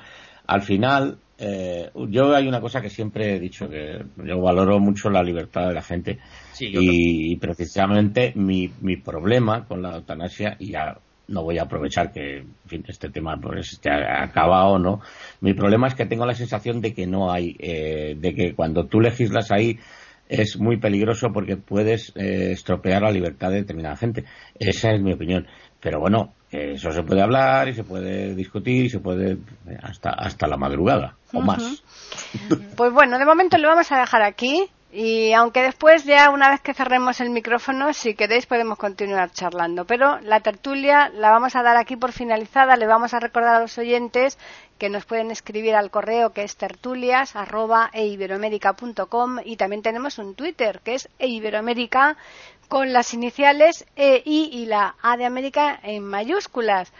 Speaker 4: al final eh, yo hay una cosa que siempre he dicho, que yo valoro mucho la libertad de la gente y, precisamente mi, mi problema con la eutanasia, y ya no voy a aprovechar que este tema pues esté acabado o no, mi problema es que tengo la sensación de que no hay, eh, de que cuando tú legislas ahí es muy peligroso porque puedes eh, estropear la libertad de determinada gente. Esa es mi opinión. Pero bueno, eso se puede hablar y se puede discutir y se puede hasta, hasta la madrugada o más.
Speaker 1: Pues bueno, de momento lo vamos a dejar aquí. Y aunque después, ya una vez que cerremos el micrófono, si queréis podemos continuar charlando. Pero la tertulia la vamos a dar aquí por finalizada. Le vamos a recordar a los oyentes que nos pueden escribir al correo que es tertulias.eiberoamerica.com y también tenemos un Twitter que es eiberoamerica con las iniciales E, I y la A de América en mayúsculas.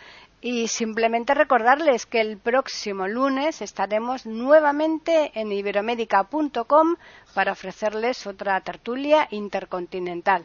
Speaker 1: Y simplemente recordarles que el próximo lunes estaremos nuevamente en iberoamérica.com para ofrecerles otra tertulia intercontinental.